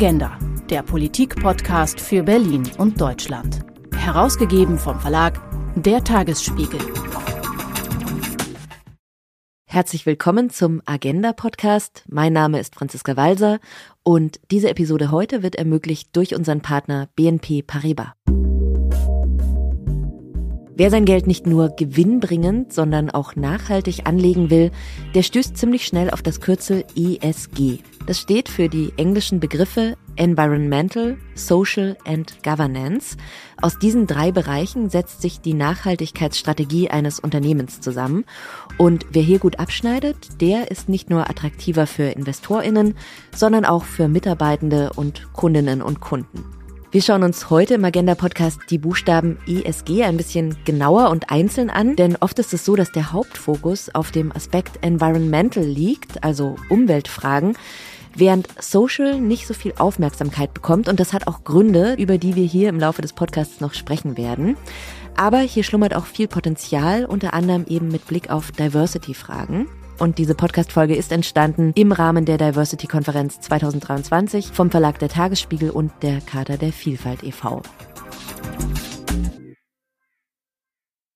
Agenda, der Politik-Podcast für Berlin und Deutschland. Herausgegeben vom Verlag Der Tagesspiegel. Herzlich willkommen zum Agenda-Podcast. Mein Name ist Franziska Walser und diese Episode heute wird ermöglicht durch unseren Partner BNP Paribas. Wer sein Geld nicht nur gewinnbringend, sondern auch nachhaltig anlegen will, der stößt ziemlich schnell auf das Kürzel ESG. Das steht für die englischen Begriffe Environmental, Social and Governance. Aus diesen drei Bereichen setzt sich die Nachhaltigkeitsstrategie eines Unternehmens zusammen. Und wer hier gut abschneidet, der ist nicht nur attraktiver für Investorinnen, sondern auch für Mitarbeitende und Kundinnen und Kunden. Wir schauen uns heute im Agenda Podcast die Buchstaben ESG ein bisschen genauer und einzeln an, denn oft ist es so, dass der Hauptfokus auf dem Aspekt Environmental liegt, also Umweltfragen, während Social nicht so viel Aufmerksamkeit bekommt und das hat auch Gründe, über die wir hier im Laufe des Podcasts noch sprechen werden. Aber hier schlummert auch viel Potenzial, unter anderem eben mit Blick auf Diversity-Fragen. Und diese Podcast-Folge ist entstanden im Rahmen der Diversity-Konferenz 2023 vom Verlag der Tagesspiegel und der Charta der Vielfalt e.V.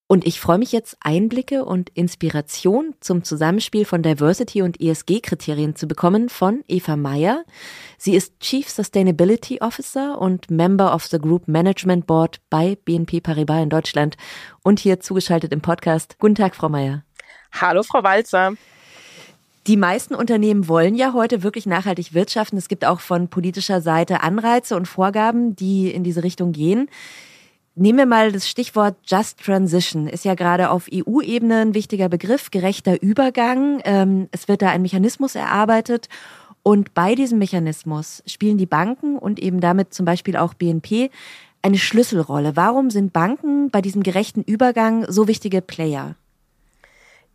Und ich freue mich jetzt, Einblicke und Inspiration zum Zusammenspiel von Diversity und ESG-Kriterien zu bekommen von Eva Meyer. Sie ist Chief Sustainability Officer und Member of the Group Management Board bei BNP Paribas in Deutschland und hier zugeschaltet im Podcast. Guten Tag, Frau Meyer. Hallo, Frau Walzer. Die meisten Unternehmen wollen ja heute wirklich nachhaltig wirtschaften. Es gibt auch von politischer Seite Anreize und Vorgaben, die in diese Richtung gehen. Nehmen wir mal das Stichwort Just Transition. Ist ja gerade auf EU-Ebene ein wichtiger Begriff, gerechter Übergang. Ähm, es wird da ein Mechanismus erarbeitet. Und bei diesem Mechanismus spielen die Banken und eben damit zum Beispiel auch BNP eine Schlüsselrolle. Warum sind Banken bei diesem gerechten Übergang so wichtige Player?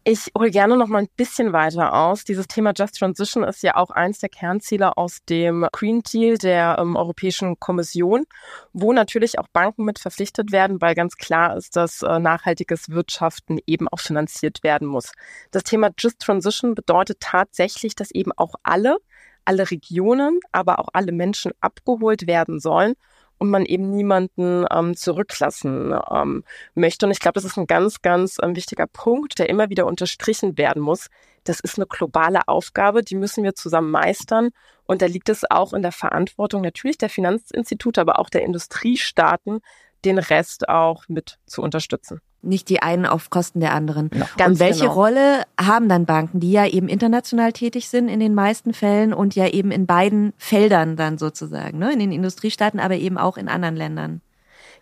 Ich hole gerne noch mal ein bisschen weiter aus. Dieses Thema Just Transition ist ja auch eins der Kernziele aus dem Green Deal der ähm, Europäischen Kommission, wo natürlich auch Banken mit verpflichtet werden, weil ganz klar ist, dass äh, nachhaltiges Wirtschaften eben auch finanziert werden muss. Das Thema Just Transition bedeutet tatsächlich, dass eben auch alle, alle Regionen, aber auch alle Menschen abgeholt werden sollen und man eben niemanden ähm, zurücklassen ähm, möchte. Und ich glaube, das ist ein ganz, ganz ähm, wichtiger Punkt, der immer wieder unterstrichen werden muss. Das ist eine globale Aufgabe, die müssen wir zusammen meistern. Und da liegt es auch in der Verantwortung natürlich der Finanzinstitute, aber auch der Industriestaaten, den Rest auch mit zu unterstützen nicht die einen auf Kosten der anderen. Ja, und welche genau. Rolle haben dann Banken, die ja eben international tätig sind in den meisten Fällen und ja eben in beiden Feldern dann sozusagen, ne? in den Industriestaaten, aber eben auch in anderen Ländern?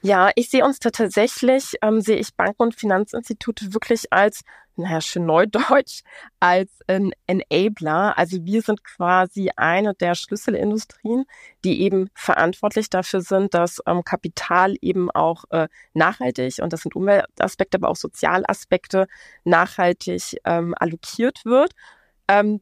Ja, ich sehe uns da tatsächlich, ähm, sehe ich Banken und Finanzinstitute wirklich als naja, schön neudeutsch, als ein Enabler. Also wir sind quasi eine der Schlüsselindustrien, die eben verantwortlich dafür sind, dass ähm, Kapital eben auch äh, nachhaltig, und das sind Umweltaspekte, aber auch Sozialaspekte, nachhaltig ähm, allokiert wird. Ähm,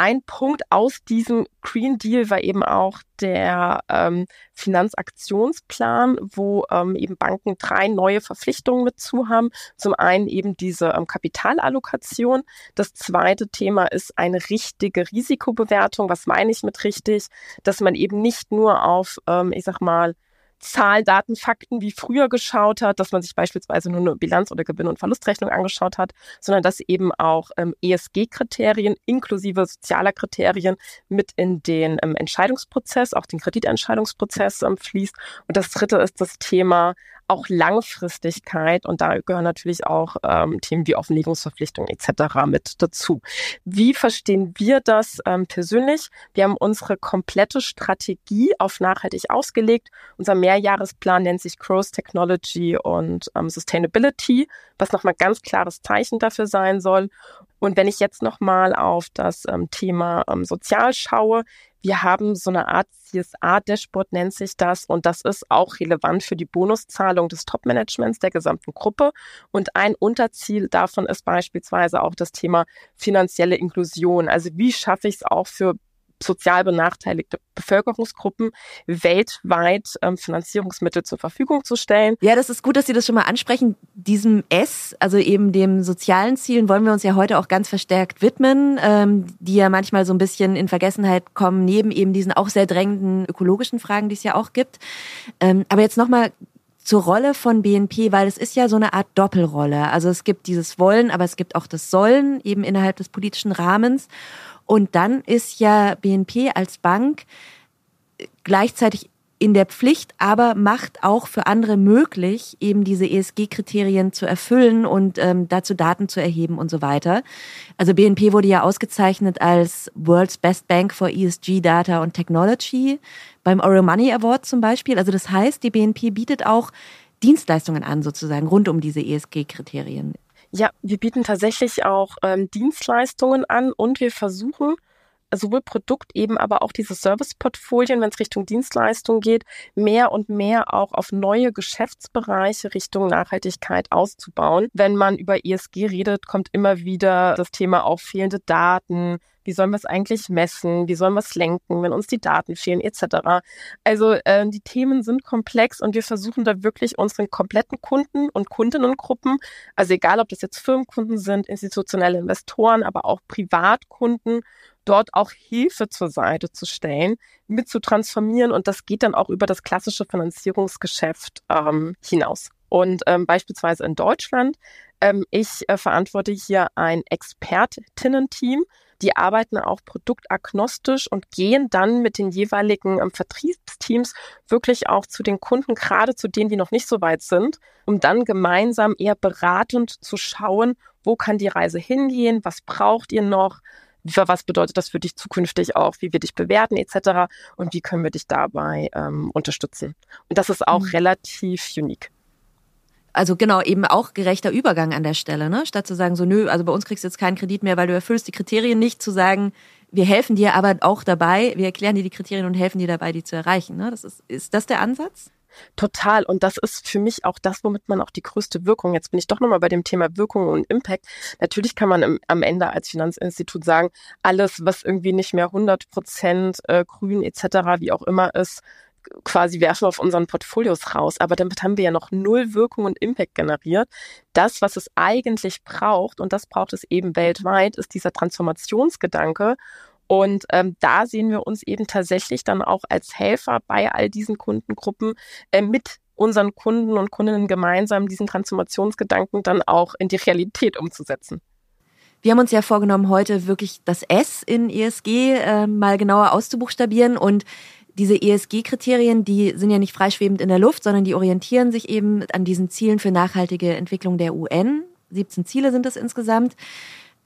ein Punkt aus diesem Green Deal war eben auch der ähm, Finanzaktionsplan, wo ähm, eben Banken drei neue Verpflichtungen mit zu haben. Zum einen eben diese ähm, Kapitalallokation. Das zweite Thema ist eine richtige Risikobewertung. Was meine ich mit richtig? Dass man eben nicht nur auf, ähm, ich sag mal, Zahlen, Daten, Fakten wie früher geschaut hat, dass man sich beispielsweise nur eine Bilanz- oder Gewinn- und Verlustrechnung angeschaut hat, sondern dass eben auch ähm, ESG-Kriterien inklusive sozialer Kriterien mit in den ähm, Entscheidungsprozess, auch den Kreditentscheidungsprozess ähm, fließt. Und das dritte ist das Thema auch Langfristigkeit und da gehören natürlich auch ähm, Themen wie Offenlegungsverpflichtungen etc. mit dazu. Wie verstehen wir das ähm, persönlich? Wir haben unsere komplette Strategie auf nachhaltig ausgelegt. Unser Mehrjahresplan nennt sich Growth Technology und ähm, Sustainability, was nochmal ganz klares Zeichen dafür sein soll. Und wenn ich jetzt nochmal auf das ähm, Thema ähm, Sozial schaue, wir haben so eine Art CSA-Dashboard, nennt sich das, und das ist auch relevant für die Bonuszahlung des Top-Managements der gesamten Gruppe. Und ein Unterziel davon ist beispielsweise auch das Thema finanzielle Inklusion. Also wie schaffe ich es auch für sozial benachteiligte Bevölkerungsgruppen weltweit ähm, Finanzierungsmittel zur Verfügung zu stellen. Ja, das ist gut, dass Sie das schon mal ansprechen. Diesem S, also eben dem sozialen Zielen, wollen wir uns ja heute auch ganz verstärkt widmen, ähm, die ja manchmal so ein bisschen in Vergessenheit kommen, neben eben diesen auch sehr drängenden ökologischen Fragen, die es ja auch gibt. Ähm, aber jetzt nochmal zur Rolle von BNP, weil es ist ja so eine Art Doppelrolle. Also es gibt dieses Wollen, aber es gibt auch das Sollen eben innerhalb des politischen Rahmens. Und dann ist ja BNP als Bank gleichzeitig in der Pflicht, aber macht auch für andere möglich, eben diese ESG-Kriterien zu erfüllen und ähm, dazu Daten zu erheben und so weiter. Also BNP wurde ja ausgezeichnet als World's Best Bank for ESG Data und Technology beim Oriel Money Award zum Beispiel. Also das heißt, die BNP bietet auch Dienstleistungen an, sozusagen, rund um diese ESG-Kriterien. Ja, wir bieten tatsächlich auch ähm, Dienstleistungen an und wir versuchen sowohl Produkt eben, aber auch diese Serviceportfolien, wenn es Richtung Dienstleistung geht, mehr und mehr auch auf neue Geschäftsbereiche Richtung Nachhaltigkeit auszubauen. Wenn man über ESG redet, kommt immer wieder das Thema auch fehlende Daten, wie sollen wir es eigentlich messen? Wie sollen wir es lenken, wenn uns die Daten fehlen, etc. Also äh, die Themen sind komplex und wir versuchen da wirklich unseren kompletten Kunden und Kundinnengruppen, also egal ob das jetzt Firmenkunden sind, institutionelle Investoren, aber auch Privatkunden, dort auch Hilfe zur Seite zu stellen, mit zu transformieren und das geht dann auch über das klassische Finanzierungsgeschäft ähm, hinaus. Und ähm, beispielsweise in Deutschland, ähm, ich äh, verantworte hier ein Expertinnen-Team, die arbeiten auch produktagnostisch und gehen dann mit den jeweiligen ähm, Vertriebsteams wirklich auch zu den Kunden, gerade zu denen, die noch nicht so weit sind, um dann gemeinsam eher beratend zu schauen, wo kann die Reise hingehen, was braucht ihr noch, was bedeutet das für dich zukünftig auch, wie wir dich bewerten etc. und wie können wir dich dabei ähm, unterstützen. Und das ist auch mhm. relativ unique also genau, eben auch gerechter Übergang an der Stelle, ne? Statt zu sagen, so, nö, also bei uns kriegst du jetzt keinen Kredit mehr, weil du erfüllst die Kriterien nicht, zu sagen, wir helfen dir aber auch dabei, wir erklären dir die Kriterien und helfen dir dabei, die zu erreichen. Ne? Das ist, ist das der Ansatz? Total. Und das ist für mich auch das, womit man auch die größte Wirkung, jetzt bin ich doch nochmal bei dem Thema Wirkung und Impact. Natürlich kann man im, am Ende als Finanzinstitut sagen, alles, was irgendwie nicht mehr 100 Prozent äh, grün etc., wie auch immer ist, quasi werfen wir auf unseren Portfolios raus. Aber damit haben wir ja noch null Wirkung und Impact generiert. Das, was es eigentlich braucht, und das braucht es eben weltweit, ist dieser Transformationsgedanke. Und ähm, da sehen wir uns eben tatsächlich dann auch als Helfer bei all diesen Kundengruppen äh, mit unseren Kunden und Kundinnen gemeinsam diesen Transformationsgedanken dann auch in die Realität umzusetzen. Wir haben uns ja vorgenommen, heute wirklich das S in ESG äh, mal genauer auszubuchstabieren und diese ESG-Kriterien, die sind ja nicht freischwebend in der Luft, sondern die orientieren sich eben an diesen Zielen für nachhaltige Entwicklung der UN. 17 Ziele sind es insgesamt.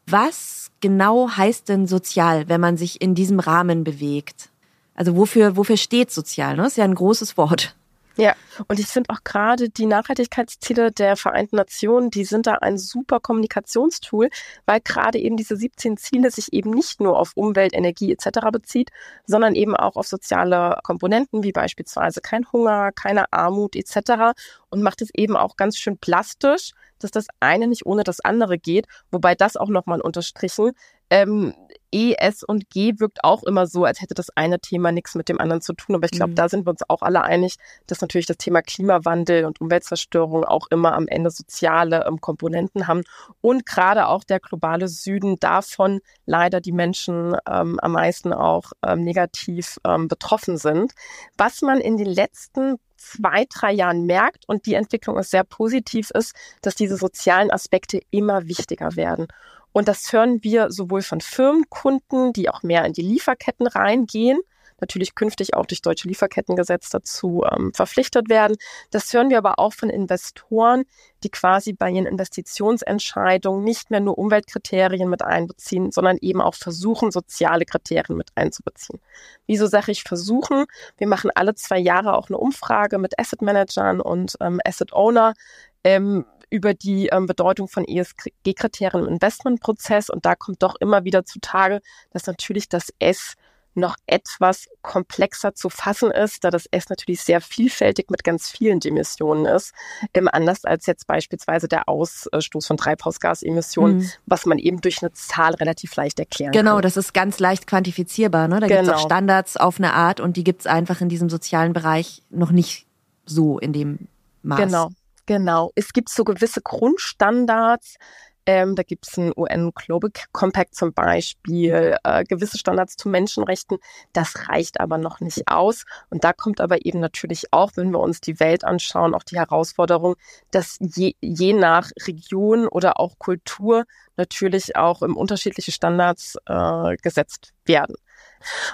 Was genau heißt denn sozial, wenn man sich in diesem Rahmen bewegt? Also wofür, wofür steht sozial? Ne? Das ist ja ein großes Wort. Ja, und ich finde auch gerade die Nachhaltigkeitsziele der Vereinten Nationen, die sind da ein super Kommunikationstool, weil gerade eben diese 17 Ziele sich eben nicht nur auf Umwelt, Energie etc. bezieht, sondern eben auch auf soziale Komponenten wie beispielsweise kein Hunger, keine Armut etc. und macht es eben auch ganz schön plastisch, dass das eine nicht ohne das andere geht, wobei das auch nochmal unterstrichen ähm, E, S und G wirkt auch immer so, als hätte das eine Thema nichts mit dem anderen zu tun. Aber ich glaube, mhm. da sind wir uns auch alle einig, dass natürlich das Thema Klimawandel und Umweltzerstörung auch immer am Ende soziale ähm, Komponenten haben. Und gerade auch der globale Süden davon leider die Menschen ähm, am meisten auch ähm, negativ ähm, betroffen sind. Was man in den letzten zwei, drei Jahren merkt und die Entwicklung ist sehr positiv ist, dass diese sozialen Aspekte immer wichtiger werden. Und das hören wir sowohl von Firmenkunden, die auch mehr in die Lieferketten reingehen, natürlich künftig auch durch deutsche Lieferkettengesetz dazu ähm, verpflichtet werden. Das hören wir aber auch von Investoren, die quasi bei ihren Investitionsentscheidungen nicht mehr nur Umweltkriterien mit einbeziehen, sondern eben auch versuchen, soziale Kriterien mit einzubeziehen. Wieso sage ich versuchen? Wir machen alle zwei Jahre auch eine Umfrage mit Asset Managern und ähm, Asset Owner. Ähm, über die ähm, Bedeutung von ESG-Kriterien im Investmentprozess. Und da kommt doch immer wieder zutage, dass natürlich das S noch etwas komplexer zu fassen ist, da das S natürlich sehr vielfältig mit ganz vielen Dimensionen ist, ähm, anders als jetzt beispielsweise der Ausstoß von Treibhausgasemissionen, mhm. was man eben durch eine Zahl relativ leicht erklären genau, kann. Genau, das ist ganz leicht quantifizierbar. Ne? Da genau. gibt es auch Standards auf eine Art und die gibt es einfach in diesem sozialen Bereich noch nicht so in dem Maß. Genau. Genau. Es gibt so gewisse Grundstandards, ähm, da gibt es einen UN Global Compact zum Beispiel, äh, gewisse Standards zu Menschenrechten. Das reicht aber noch nicht aus. Und da kommt aber eben natürlich auch, wenn wir uns die Welt anschauen, auch die Herausforderung, dass je, je nach Region oder auch Kultur natürlich auch unterschiedliche Standards äh, gesetzt werden.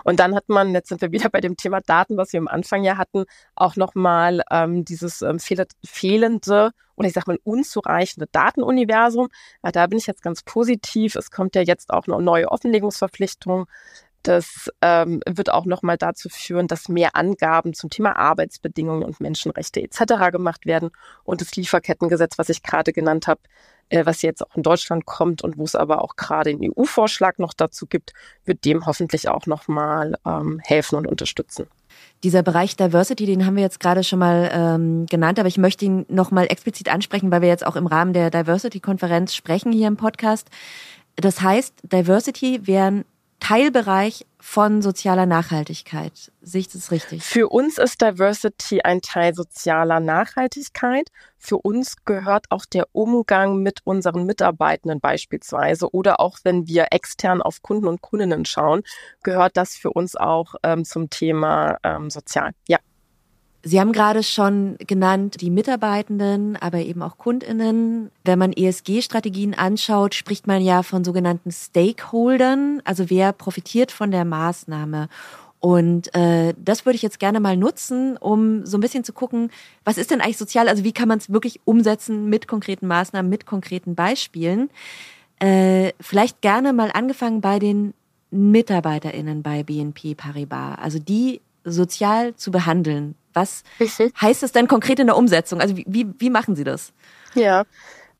Und dann hat man, jetzt sind wir wieder bei dem Thema Daten, was wir am Anfang ja hatten, auch nochmal ähm, dieses ähm, fehlende oder ich sag mal unzureichende Datenuniversum. Ja, da bin ich jetzt ganz positiv. Es kommt ja jetzt auch noch neue Offenlegungsverpflichtungen. Das ähm, wird auch nochmal dazu führen, dass mehr Angaben zum Thema Arbeitsbedingungen und Menschenrechte etc. gemacht werden. Und das Lieferkettengesetz, was ich gerade genannt habe, was jetzt auch in Deutschland kommt und wo es aber auch gerade einen EU-Vorschlag noch dazu gibt, wird dem hoffentlich auch nochmal ähm, helfen und unterstützen. Dieser Bereich Diversity, den haben wir jetzt gerade schon mal ähm, genannt, aber ich möchte ihn nochmal explizit ansprechen, weil wir jetzt auch im Rahmen der Diversity-Konferenz sprechen hier im Podcast. Das heißt, Diversity wären Teilbereich von sozialer Nachhaltigkeit. Sehe ich das richtig? Für uns ist Diversity ein Teil sozialer Nachhaltigkeit. Für uns gehört auch der Umgang mit unseren Mitarbeitenden beispielsweise oder auch wenn wir extern auf Kunden und Kundinnen schauen, gehört das für uns auch ähm, zum Thema ähm, sozial. Ja. Sie haben gerade schon genannt, die Mitarbeitenden, aber eben auch Kundinnen. Wenn man ESG-Strategien anschaut, spricht man ja von sogenannten Stakeholdern, also wer profitiert von der Maßnahme. Und äh, das würde ich jetzt gerne mal nutzen, um so ein bisschen zu gucken, was ist denn eigentlich sozial? Also wie kann man es wirklich umsetzen mit konkreten Maßnahmen, mit konkreten Beispielen? Äh, vielleicht gerne mal angefangen bei den MitarbeiterInnen bei BNP Paribas, also die sozial zu behandeln. Was mhm. heißt das denn konkret in der Umsetzung? Also wie, wie, wie machen Sie das? Ja,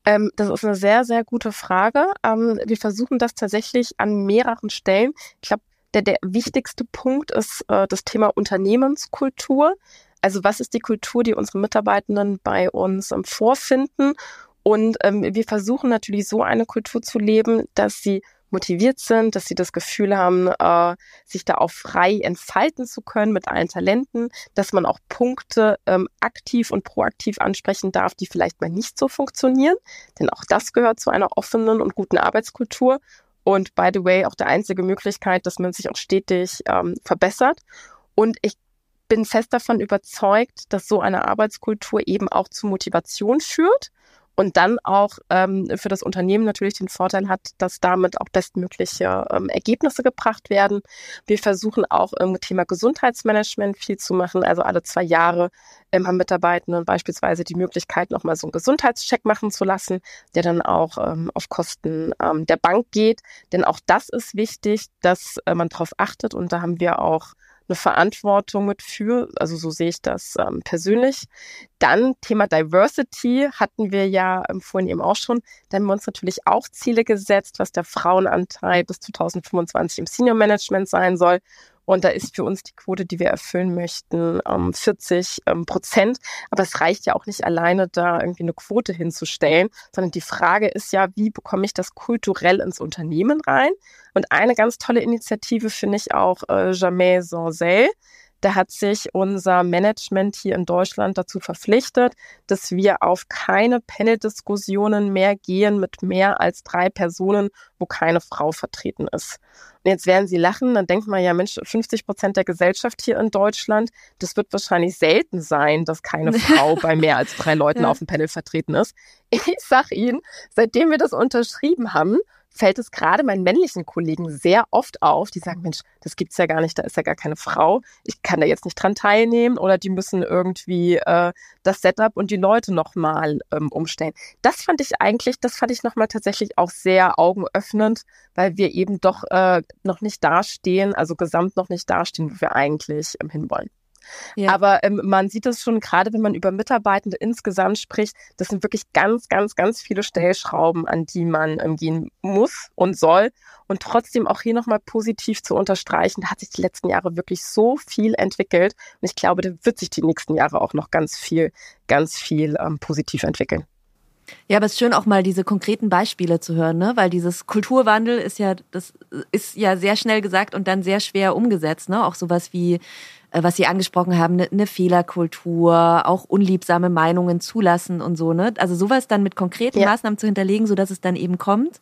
ähm, das ist eine sehr, sehr gute Frage. Ähm, wir versuchen das tatsächlich an mehreren Stellen. Ich glaube, der, der wichtigste Punkt ist äh, das Thema Unternehmenskultur. Also was ist die Kultur, die unsere Mitarbeitenden bei uns ähm, vorfinden? Und ähm, wir versuchen natürlich so eine Kultur zu leben, dass sie motiviert sind, dass sie das Gefühl haben, äh, sich da auch frei entfalten zu können mit allen Talenten, dass man auch Punkte ähm, aktiv und proaktiv ansprechen darf, die vielleicht mal nicht so funktionieren. Denn auch das gehört zu einer offenen und guten Arbeitskultur. Und by the way, auch der einzige Möglichkeit, dass man sich auch stetig ähm, verbessert. Und ich bin fest davon überzeugt, dass so eine Arbeitskultur eben auch zu Motivation führt und dann auch ähm, für das Unternehmen natürlich den Vorteil hat, dass damit auch bestmögliche ähm, Ergebnisse gebracht werden. Wir versuchen auch im Thema Gesundheitsmanagement viel zu machen. Also alle zwei Jahre ähm, haben Mitarbeitende beispielsweise die Möglichkeit, nochmal so einen Gesundheitscheck machen zu lassen, der dann auch ähm, auf Kosten ähm, der Bank geht. Denn auch das ist wichtig, dass äh, man darauf achtet. Und da haben wir auch eine Verantwortung mit für. Also so sehe ich das ähm, persönlich. Dann Thema Diversity hatten wir ja ähm, vorhin eben auch schon. Da haben wir uns natürlich auch Ziele gesetzt, was der Frauenanteil bis 2025 im Senior Management sein soll. Und da ist für uns die Quote, die wir erfüllen möchten, 40 ähm, ähm, Prozent. Aber es reicht ja auch nicht alleine, da irgendwie eine Quote hinzustellen, sondern die Frage ist ja, wie bekomme ich das kulturell ins Unternehmen rein? Und eine ganz tolle Initiative finde ich auch äh, Jamais Sanzel. Da hat sich unser Management hier in Deutschland dazu verpflichtet, dass wir auf keine Panel-Diskussionen mehr gehen mit mehr als drei Personen, wo keine Frau vertreten ist. Und jetzt werden Sie lachen, dann denkt man ja, Mensch, 50 Prozent der Gesellschaft hier in Deutschland, das wird wahrscheinlich selten sein, dass keine Frau bei mehr als drei Leuten ja. auf dem Panel vertreten ist. Ich sag Ihnen, seitdem wir das unterschrieben haben, fällt es gerade meinen männlichen Kollegen sehr oft auf, die sagen, Mensch, das gibt's ja gar nicht, da ist ja gar keine Frau, ich kann da jetzt nicht dran teilnehmen oder die müssen irgendwie äh, das Setup und die Leute nochmal ähm, umstellen. Das fand ich eigentlich, das fand ich nochmal tatsächlich auch sehr augenöffnend, weil wir eben doch äh, noch nicht dastehen, also gesamt noch nicht dastehen, wo wir eigentlich ähm, hinwollen. Ja. Aber ähm, man sieht es schon, gerade wenn man über Mitarbeitende insgesamt spricht, das sind wirklich ganz, ganz, ganz viele Stellschrauben, an die man ähm, gehen muss und soll. Und trotzdem auch hier nochmal positiv zu unterstreichen, da hat sich die letzten Jahre wirklich so viel entwickelt. Und ich glaube, da wird sich die nächsten Jahre auch noch ganz viel, ganz viel ähm, positiv entwickeln. Ja, aber es ist schön auch mal diese konkreten Beispiele zu hören, ne? Weil dieses Kulturwandel ist ja, das ist ja sehr schnell gesagt und dann sehr schwer umgesetzt, ne? Auch sowas wie, äh, was Sie angesprochen haben, eine ne Fehlerkultur, auch unliebsame Meinungen zulassen und so, ne? Also sowas dann mit konkreten ja. Maßnahmen zu hinterlegen, so dass es dann eben kommt,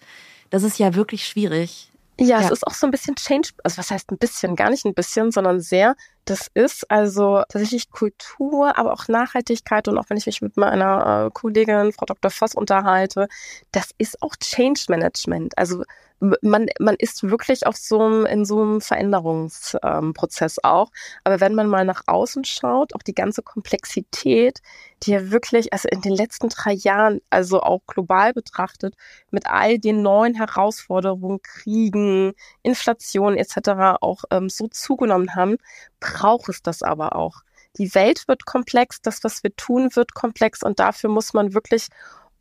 das ist ja wirklich schwierig. Ja, ja, es ist auch so ein bisschen Change, also was heißt ein bisschen, gar nicht ein bisschen, sondern sehr. Das ist also tatsächlich Kultur, aber auch Nachhaltigkeit und auch wenn ich mich mit meiner äh, Kollegin Frau Dr. Voss unterhalte, das ist auch Change Management. Also man, man ist wirklich auf so einem, in so einem Veränderungsprozess ähm, auch. Aber wenn man mal nach außen schaut, auch die ganze Komplexität, die ja wirklich, also in den letzten drei Jahren, also auch global betrachtet, mit all den neuen Herausforderungen, Kriegen, Inflation etc. auch ähm, so zugenommen haben, braucht es das aber auch. Die Welt wird komplex, das, was wir tun, wird komplex und dafür muss man wirklich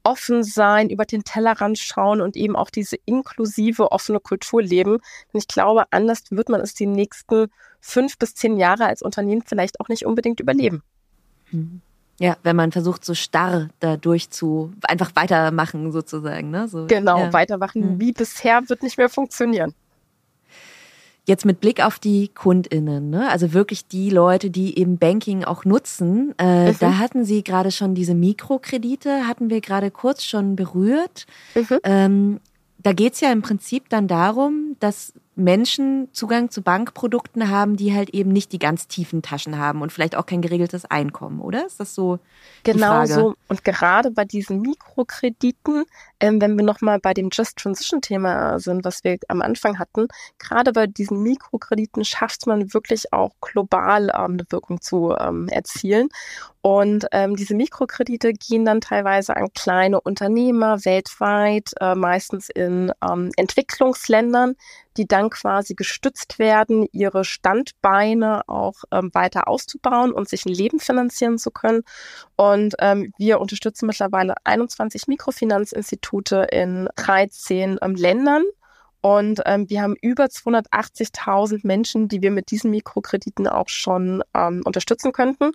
offen sein, über den Tellerrand schauen und eben auch diese inklusive, offene Kultur leben. Und ich glaube, anders wird man es die nächsten fünf bis zehn Jahre als Unternehmen vielleicht auch nicht unbedingt überleben. Mhm. Ja, wenn man versucht, so starr dadurch zu einfach weitermachen, sozusagen. Ne? So, genau, ja. weitermachen mhm. wie bisher wird nicht mehr funktionieren. Jetzt mit Blick auf die KundInnen, ne? also wirklich die Leute, die eben Banking auch nutzen, äh, mhm. da hatten Sie gerade schon diese Mikrokredite, hatten wir gerade kurz schon berührt. Mhm. Ähm, da geht's ja im Prinzip dann darum, dass Menschen Zugang zu Bankprodukten haben, die halt eben nicht die ganz tiefen Taschen haben und vielleicht auch kein geregeltes Einkommen, oder? Ist das so? Genau so. Und gerade bei diesen Mikrokrediten, ähm, wenn wir nochmal bei dem Just Transition Thema sind, was wir am Anfang hatten, gerade bei diesen Mikrokrediten schafft man wirklich auch global ähm, eine Wirkung zu ähm, erzielen. Und ähm, diese Mikrokredite gehen dann teilweise an kleine Unternehmer weltweit, äh, meistens in ähm, Entwicklungsländern, die dann quasi gestützt werden, ihre Standbeine auch ähm, weiter auszubauen und sich ein Leben finanzieren zu können. Und ähm, wir unterstützen mittlerweile 21 Mikrofinanzinstitute in 13 ähm, Ländern und ähm, wir haben über 280.000 Menschen, die wir mit diesen Mikrokrediten auch schon ähm, unterstützen könnten.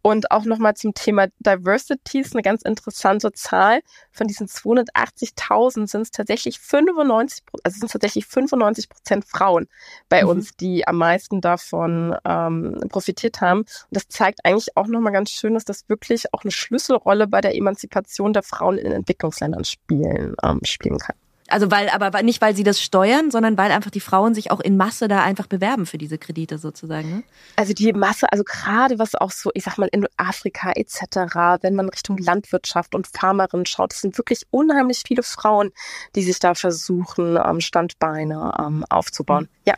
Und auch nochmal zum Thema Diversity ist eine ganz interessante Zahl. Von diesen 280.000 sind es tatsächlich 95, also sind tatsächlich 95 Prozent Frauen bei mhm. uns, die am meisten davon ähm, profitiert haben. Und das zeigt eigentlich auch nochmal ganz schön, dass das wirklich auch eine Schlüsselrolle bei der Emanzipation der Frauen in Entwicklungsländern spielen, ähm, spielen kann. Also weil, aber nicht weil sie das steuern, sondern weil einfach die Frauen sich auch in Masse da einfach bewerben für diese Kredite sozusagen. Ne? Also die Masse, also gerade was auch so, ich sag mal in Afrika etc., wenn man Richtung Landwirtschaft und Farmerin schaut, es sind wirklich unheimlich viele Frauen, die sich da versuchen, ähm, Standbeine ähm, aufzubauen. Mhm. Ja.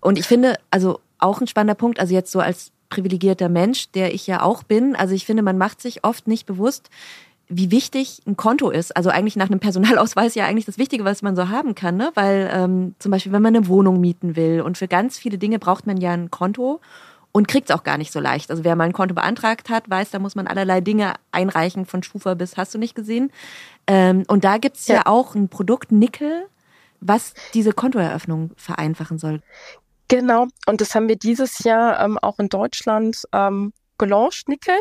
Und ich finde, also auch ein spannender Punkt, also jetzt so als privilegierter Mensch, der ich ja auch bin. Also ich finde, man macht sich oft nicht bewusst, wie wichtig ein Konto ist. Also eigentlich nach einem Personalausweis ja eigentlich das Wichtige, was man so haben kann, ne? Weil ähm, zum Beispiel, wenn man eine Wohnung mieten will und für ganz viele Dinge braucht man ja ein Konto und kriegt es auch gar nicht so leicht. Also wer mal ein Konto beantragt hat, weiß, da muss man allerlei Dinge einreichen, von Schufa bis hast du nicht gesehen. Ähm, und da gibt's ja. ja auch ein Produkt Nickel, was diese Kontoeröffnung vereinfachen soll. Genau, und das haben wir dieses Jahr ähm, auch in Deutschland ähm, gelauncht, Nickel.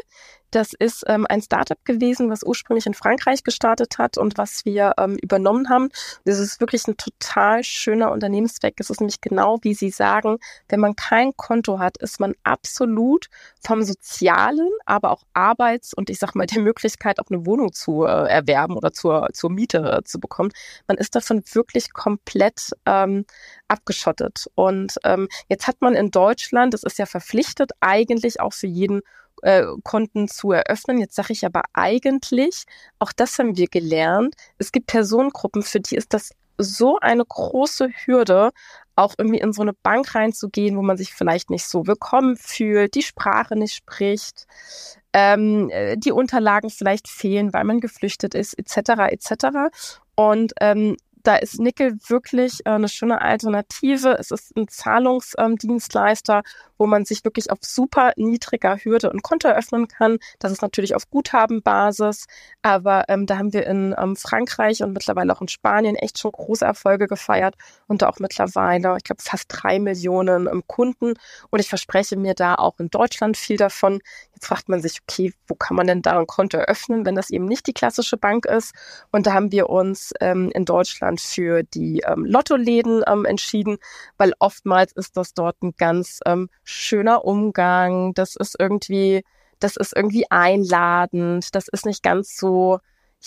Das ist ähm, ein Startup gewesen, was ursprünglich in Frankreich gestartet hat und was wir ähm, übernommen haben. Das ist wirklich ein total schöner Unternehmenszweck. Es ist nämlich genau, wie Sie sagen, wenn man kein Konto hat, ist man absolut vom sozialen, aber auch Arbeits- und ich sag mal der Möglichkeit, auch eine Wohnung zu äh, erwerben oder zur, zur Miete äh, zu bekommen. Man ist davon wirklich komplett ähm, abgeschottet. Und ähm, jetzt hat man in Deutschland, das ist ja verpflichtet, eigentlich auch für jeden äh, Konten zu eröffnen. Jetzt sage ich aber eigentlich, auch das haben wir gelernt, es gibt Personengruppen, für die ist das so eine große Hürde, auch irgendwie in so eine Bank reinzugehen, wo man sich vielleicht nicht so willkommen fühlt, die Sprache nicht spricht, ähm, äh, die Unterlagen vielleicht fehlen, weil man geflüchtet ist, etc. etc. Und ähm, da ist Nickel wirklich äh, eine schöne Alternative. Es ist ein Zahlungsdienstleister, wo man sich wirklich auf super niedriger Hürde ein Konto eröffnen kann. Das ist natürlich auf Guthabenbasis, aber ähm, da haben wir in ähm, Frankreich und mittlerweile auch in Spanien echt schon große Erfolge gefeiert und auch mittlerweile, ich glaube, fast drei Millionen ähm, Kunden. Und ich verspreche mir da auch in Deutschland viel davon. Fragt man sich, okay, wo kann man denn da ein Konto eröffnen, wenn das eben nicht die klassische Bank ist? Und da haben wir uns ähm, in Deutschland für die ähm, Lottoläden ähm, entschieden, weil oftmals ist das dort ein ganz ähm, schöner Umgang. Das ist irgendwie, das ist irgendwie einladend. Das ist nicht ganz so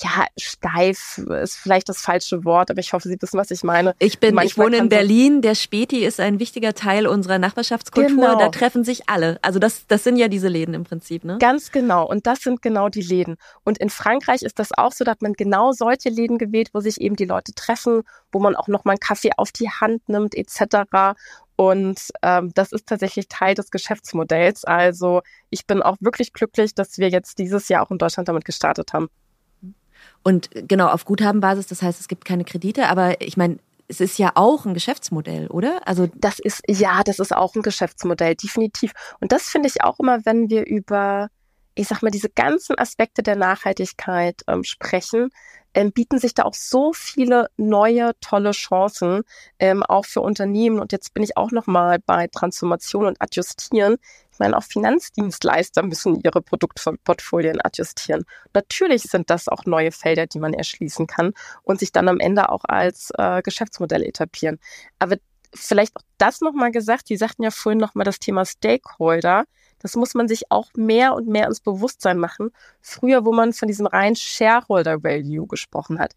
ja, steif ist vielleicht das falsche Wort, aber ich hoffe, Sie wissen, was ich meine. Ich bin, ich wohne in Berlin. Der Späti ist ein wichtiger Teil unserer Nachbarschaftskultur. Genau. Da treffen sich alle. Also das, das sind ja diese Läden im Prinzip, ne? Ganz genau. Und das sind genau die Läden. Und in Frankreich ist das auch so, da hat man genau solche Läden gewählt, wo sich eben die Leute treffen, wo man auch noch mal einen Kaffee auf die Hand nimmt, etc. Und ähm, das ist tatsächlich Teil des Geschäftsmodells. Also ich bin auch wirklich glücklich, dass wir jetzt dieses Jahr auch in Deutschland damit gestartet haben. Und genau, auf Guthabenbasis, das heißt, es gibt keine Kredite, aber ich meine, es ist ja auch ein Geschäftsmodell, oder? Also das ist ja, das ist auch ein Geschäftsmodell, definitiv. Und das finde ich auch immer, wenn wir über, ich sag mal, diese ganzen Aspekte der Nachhaltigkeit ähm, sprechen, ähm, bieten sich da auch so viele neue tolle Chancen ähm, auch für Unternehmen. Und jetzt bin ich auch noch mal bei Transformation und Adjustieren. Ich meine, auch Finanzdienstleister müssen ihre Produktportfolien adjustieren. Natürlich sind das auch neue Felder, die man erschließen kann und sich dann am Ende auch als äh, Geschäftsmodell etablieren. Aber vielleicht auch das nochmal gesagt, die sagten ja vorhin nochmal das Thema Stakeholder. Das muss man sich auch mehr und mehr ins Bewusstsein machen. Früher, wo man von diesem rein Shareholder Value gesprochen hat,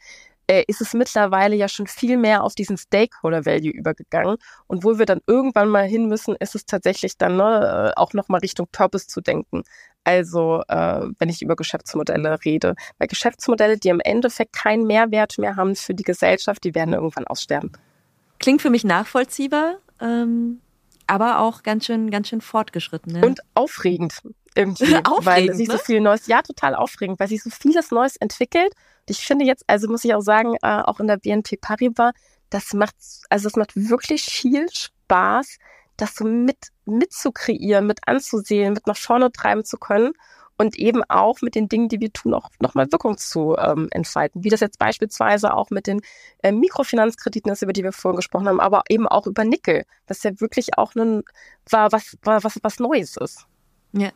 äh, ist es mittlerweile ja schon viel mehr auf diesen Stakeholder Value übergegangen. Und wo wir dann irgendwann mal hin müssen, ist es tatsächlich dann ne, äh, auch nochmal Richtung Purpose zu denken. Also, äh, wenn ich über Geschäftsmodelle rede. Weil Geschäftsmodelle, die im Endeffekt keinen Mehrwert mehr haben für die Gesellschaft, die werden irgendwann aussterben. Klingt für mich nachvollziehbar. Ähm aber auch ganz schön, ganz schön fortgeschritten. Ne? Und aufregend irgendwie, aufregend, weil sich ne? so viel Neues, ja, total aufregend, weil sich so vieles Neues entwickelt. Und ich finde jetzt, also muss ich auch sagen, äh, auch in der BNP Paribas, das macht, also es macht wirklich viel Spaß, das so mit, mitzukreieren, mit anzusehen, mit nach vorne treiben zu können und eben auch mit den Dingen, die wir tun, auch nochmal Wirkung zu ähm, entfalten. Wie das jetzt beispielsweise auch mit den äh, Mikrofinanzkrediten ist, über die wir vorhin gesprochen haben, aber eben auch über Nickel, was ja wirklich auch ein, war, was, war, was, was Neues ist. Ja.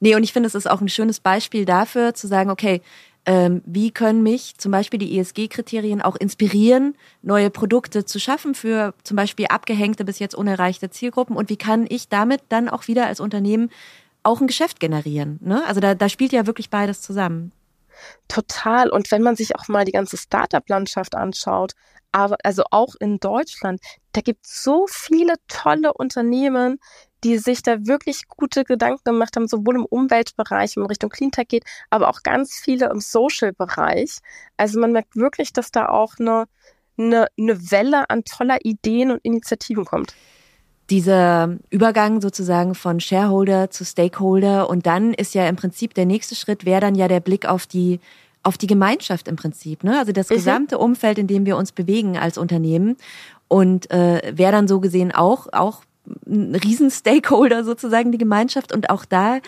Nee, und ich finde, es ist auch ein schönes Beispiel dafür, zu sagen, okay, ähm, wie können mich zum Beispiel die ESG-Kriterien auch inspirieren, neue Produkte zu schaffen für zum Beispiel abgehängte bis jetzt unerreichte Zielgruppen und wie kann ich damit dann auch wieder als Unternehmen auch ein Geschäft generieren. Ne? Also da, da spielt ja wirklich beides zusammen. Total. Und wenn man sich auch mal die ganze Startup-Landschaft anschaut, aber also auch in Deutschland, da gibt es so viele tolle Unternehmen, die sich da wirklich gute Gedanken gemacht haben, sowohl im Umweltbereich, wenn man Richtung Cleantech geht, aber auch ganz viele im Social-Bereich. Also man merkt wirklich, dass da auch eine, eine, eine Welle an toller Ideen und Initiativen kommt dieser Übergang sozusagen von Shareholder zu Stakeholder und dann ist ja im Prinzip der nächste Schritt wäre dann ja der Blick auf die auf die Gemeinschaft im Prinzip, ne? Also das mhm. gesamte Umfeld, in dem wir uns bewegen als Unternehmen und äh, wäre dann so gesehen auch auch ein Riesen-Stakeholder sozusagen die Gemeinschaft und auch da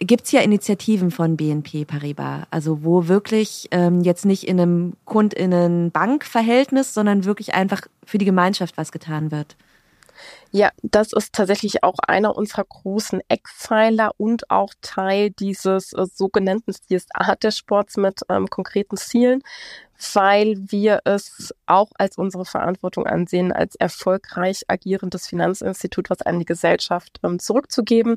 gibt's ja Initiativen von BNP Paribas, also wo wirklich ähm, jetzt nicht in einem Kundinnen-Bank-Verhältnis, sondern wirklich einfach für die Gemeinschaft was getan wird. Ja, das ist tatsächlich auch einer unserer großen Eckpfeiler und auch Teil dieses äh, sogenannten CSA des Sports mit ähm, konkreten Zielen weil wir es auch als unsere Verantwortung ansehen, als erfolgreich agierendes Finanzinstitut, was an die Gesellschaft ähm, zurückzugeben.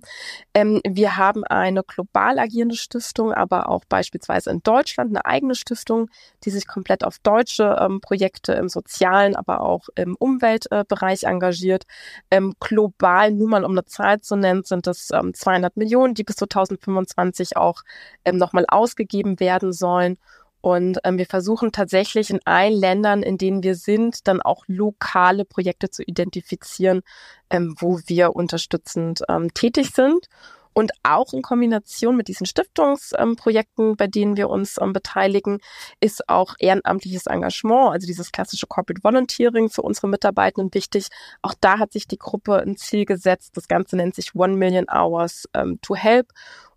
Ähm, wir haben eine global agierende Stiftung, aber auch beispielsweise in Deutschland eine eigene Stiftung, die sich komplett auf deutsche ähm, Projekte im sozialen, aber auch im Umweltbereich äh, engagiert. Ähm, global, nur mal um eine Zahl zu nennen, sind es 200 ähm, Millionen, die bis 2025 auch ähm, nochmal ausgegeben werden sollen. Und ähm, wir versuchen tatsächlich in allen Ländern, in denen wir sind, dann auch lokale Projekte zu identifizieren, ähm, wo wir unterstützend ähm, tätig sind. Und auch in Kombination mit diesen Stiftungsprojekten, bei denen wir uns ähm, beteiligen, ist auch ehrenamtliches Engagement, also dieses klassische Corporate Volunteering für unsere Mitarbeitenden wichtig. Auch da hat sich die Gruppe ein Ziel gesetzt. Das Ganze nennt sich One Million Hours ähm, to Help.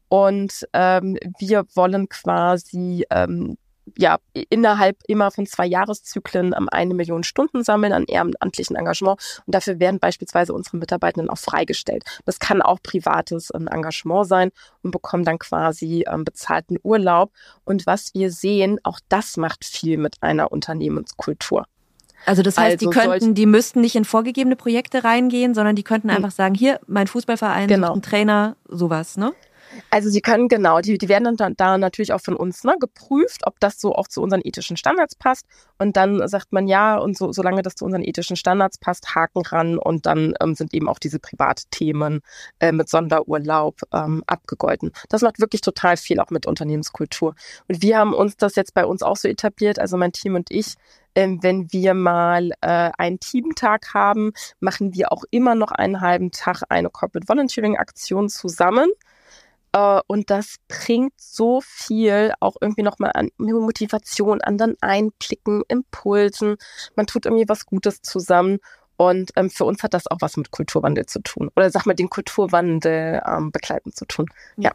Und ähm, wir wollen quasi ähm, ja, innerhalb immer von zwei Jahreszyklen eine Million Stunden sammeln an ehrenamtlichen Engagement. Und dafür werden beispielsweise unsere Mitarbeitenden auch freigestellt. Das kann auch privates ähm, Engagement sein und bekommen dann quasi ähm, bezahlten Urlaub. Und was wir sehen, auch das macht viel mit einer Unternehmenskultur. Also das heißt, also die könnten, die müssten nicht in vorgegebene Projekte reingehen, sondern die könnten hm. einfach sagen, hier, mein Fußballverein, genau. ein Trainer, sowas, ne? Also sie können genau, die, die werden dann da natürlich auch von uns ne, geprüft, ob das so auch zu unseren ethischen Standards passt. Und dann sagt man ja, und so, solange das zu unseren ethischen Standards passt, Haken ran und dann ähm, sind eben auch diese Privatthemen äh, mit Sonderurlaub ähm, abgegolten. Das macht wirklich total viel auch mit Unternehmenskultur. Und wir haben uns das jetzt bei uns auch so etabliert, also mein Team und ich, ähm, wenn wir mal äh, einen Teamtag haben, machen wir auch immer noch einen halben Tag eine Corporate Volunteering Aktion zusammen. Uh, und das bringt so viel auch irgendwie nochmal an Motivation, an dann Einklicken, Impulsen. Man tut irgendwie was Gutes zusammen. Und ähm, für uns hat das auch was mit Kulturwandel zu tun. Oder sag mal, den Kulturwandel ähm, begleiten zu tun. Ja.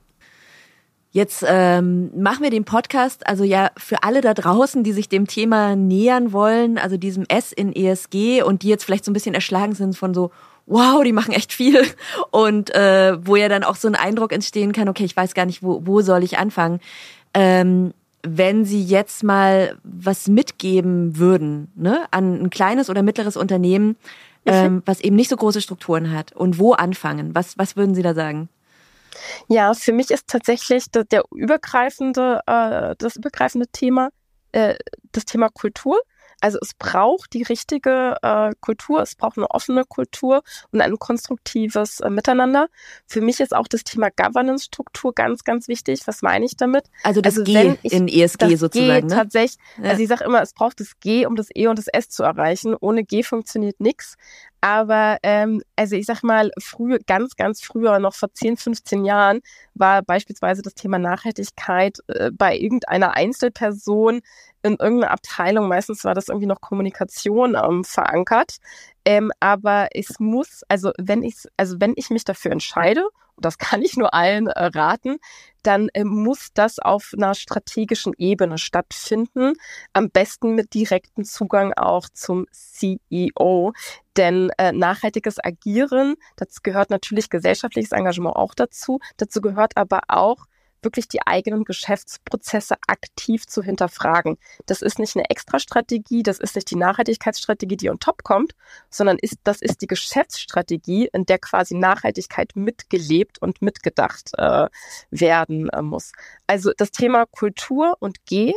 Jetzt ähm, machen wir den Podcast, also ja, für alle da draußen, die sich dem Thema nähern wollen, also diesem S in ESG und die jetzt vielleicht so ein bisschen erschlagen sind von so, wow, die machen echt viel. Und äh, wo ja dann auch so ein Eindruck entstehen kann, okay, ich weiß gar nicht, wo, wo soll ich anfangen. Ähm, wenn Sie jetzt mal was mitgeben würden, ne, an ein kleines oder mittleres Unternehmen, mhm. ähm, was eben nicht so große Strukturen hat und wo anfangen, was, was würden Sie da sagen? Ja, für mich ist tatsächlich der, der übergreifende, äh, das übergreifende Thema äh, das Thema Kultur. Also es braucht die richtige äh, Kultur, es braucht eine offene Kultur und ein konstruktives äh, Miteinander. Für mich ist auch das Thema Governance-Struktur ganz, ganz wichtig. Was meine ich damit? Also das also G ich, in ESG sozusagen. G ne? tatsächlich. Ja. Also ich sage immer, es braucht das G, um das E und das S zu erreichen. Ohne G funktioniert nichts. Aber ähm, also ich sag mal, früher, ganz, ganz früher, noch vor 10, 15 Jahren, war beispielsweise das Thema Nachhaltigkeit äh, bei irgendeiner Einzelperson in irgendeiner Abteilung, meistens war das irgendwie noch Kommunikation ähm, verankert. Ähm, aber es muss, also wenn ich, also wenn ich mich dafür entscheide, und das kann ich nur allen äh, raten, dann äh, muss das auf einer strategischen Ebene stattfinden. Am besten mit direktem Zugang auch zum CEO. Denn äh, nachhaltiges Agieren, das gehört natürlich gesellschaftliches Engagement auch dazu. Dazu gehört aber auch wirklich die eigenen Geschäftsprozesse aktiv zu hinterfragen. Das ist nicht eine Extra-Strategie, das ist nicht die Nachhaltigkeitsstrategie, die on top kommt, sondern ist, das ist die Geschäftsstrategie, in der quasi Nachhaltigkeit mitgelebt und mitgedacht äh, werden äh, muss. Also das Thema Kultur und G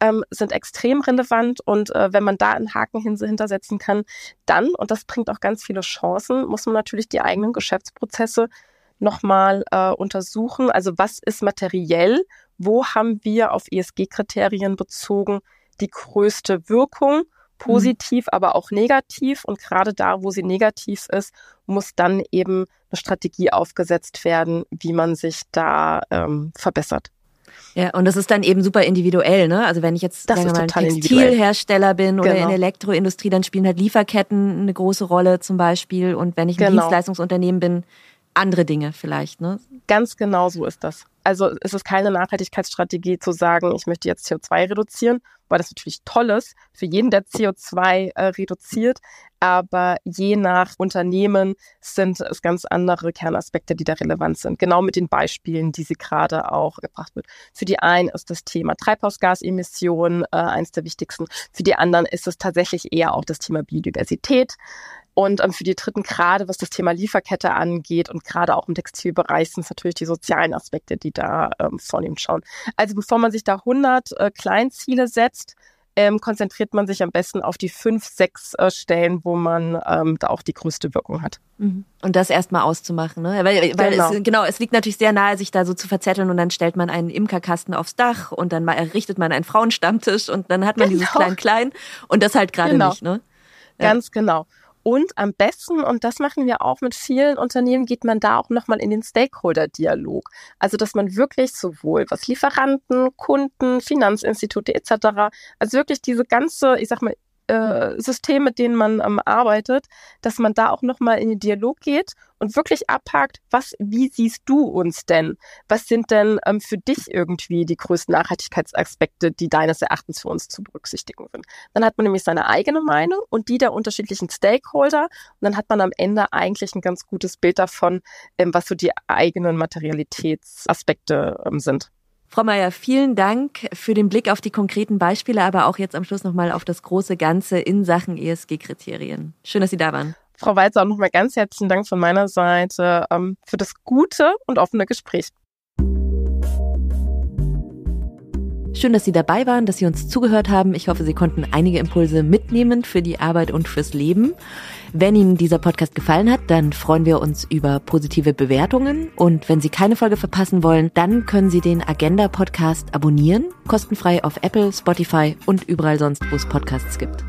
ähm, sind extrem relevant und äh, wenn man da einen Haken hintersetzen kann, dann, und das bringt auch ganz viele Chancen, muss man natürlich die eigenen Geschäftsprozesse nochmal äh, untersuchen. Also was ist materiell? Wo haben wir auf ESG-Kriterien bezogen die größte Wirkung? Positiv, mhm. aber auch negativ. Und gerade da, wo sie negativ ist, muss dann eben eine Strategie aufgesetzt werden, wie man sich da ähm, verbessert. Ja, und das ist dann eben super individuell, ne? Also wenn ich jetzt sagen wir mal ein Textilhersteller bin oder genau. in der Elektroindustrie, dann spielen halt Lieferketten eine große Rolle zum Beispiel. Und wenn ich ein genau. Dienstleistungsunternehmen bin, andere Dinge vielleicht, ne? Ganz genau so ist das. Also es ist keine Nachhaltigkeitsstrategie zu sagen, ich möchte jetzt CO2 reduzieren, weil das natürlich toll ist für jeden, der CO2 äh, reduziert. Aber je nach Unternehmen sind es ganz andere Kernaspekte, die da relevant sind. Genau mit den Beispielen, die sie gerade auch gebracht wird. Für die einen ist das Thema Treibhausgasemissionen äh, eines der wichtigsten. Für die anderen ist es tatsächlich eher auch das Thema Biodiversität. Und ähm, für die Dritten, gerade was das Thema Lieferkette angeht und gerade auch im Textilbereich, sind es natürlich die sozialen Aspekte, die da ähm, vornehmend schauen. Also bevor man sich da 100 äh, Kleinziele setzt, ähm, konzentriert man sich am besten auf die fünf, sechs äh, Stellen, wo man ähm, da auch die größte Wirkung hat. Mhm. Und das erstmal auszumachen, ne? Weil, weil genau. Es, genau, es liegt natürlich sehr nahe, sich da so zu verzetteln und dann stellt man einen Imkerkasten aufs Dach und dann errichtet man einen Frauenstammtisch und dann hat man genau. dieses Klein-Klein und das halt gerade genau. nicht, ne? Ja. Ganz genau. Und am besten, und das machen wir auch mit vielen Unternehmen, geht man da auch nochmal in den Stakeholder-Dialog. Also, dass man wirklich sowohl was Lieferanten, Kunden, Finanzinstitute etc., also wirklich diese ganze, ich sag mal, äh, System, mit denen man ähm, arbeitet, dass man da auch nochmal in den Dialog geht und wirklich abhakt, was, wie siehst du uns denn? Was sind denn ähm, für dich irgendwie die größten Nachhaltigkeitsaspekte, die deines Erachtens für uns zu berücksichtigen sind? Dann hat man nämlich seine eigene Meinung und die der unterschiedlichen Stakeholder und dann hat man am Ende eigentlich ein ganz gutes Bild davon, ähm, was so die eigenen Materialitätsaspekte ähm, sind. Frau Meier, vielen Dank für den Blick auf die konkreten Beispiele, aber auch jetzt am Schluss nochmal auf das große Ganze in Sachen ESG-Kriterien. Schön, dass Sie da waren. Frau Walzer, auch nochmal ganz herzlichen Dank von meiner Seite ähm, für das gute und offene Gespräch. Schön, dass Sie dabei waren, dass Sie uns zugehört haben. Ich hoffe, Sie konnten einige Impulse mitnehmen für die Arbeit und fürs Leben. Wenn Ihnen dieser Podcast gefallen hat, dann freuen wir uns über positive Bewertungen. Und wenn Sie keine Folge verpassen wollen, dann können Sie den Agenda Podcast abonnieren. Kostenfrei auf Apple, Spotify und überall sonst, wo es Podcasts gibt.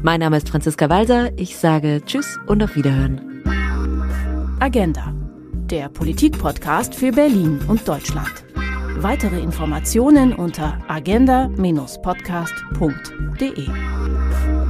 Mein Name ist Franziska Walser. Ich sage Tschüss und auf Wiederhören. Agenda. Der Politik-Podcast für Berlin und Deutschland. Weitere Informationen unter agenda-podcast.de.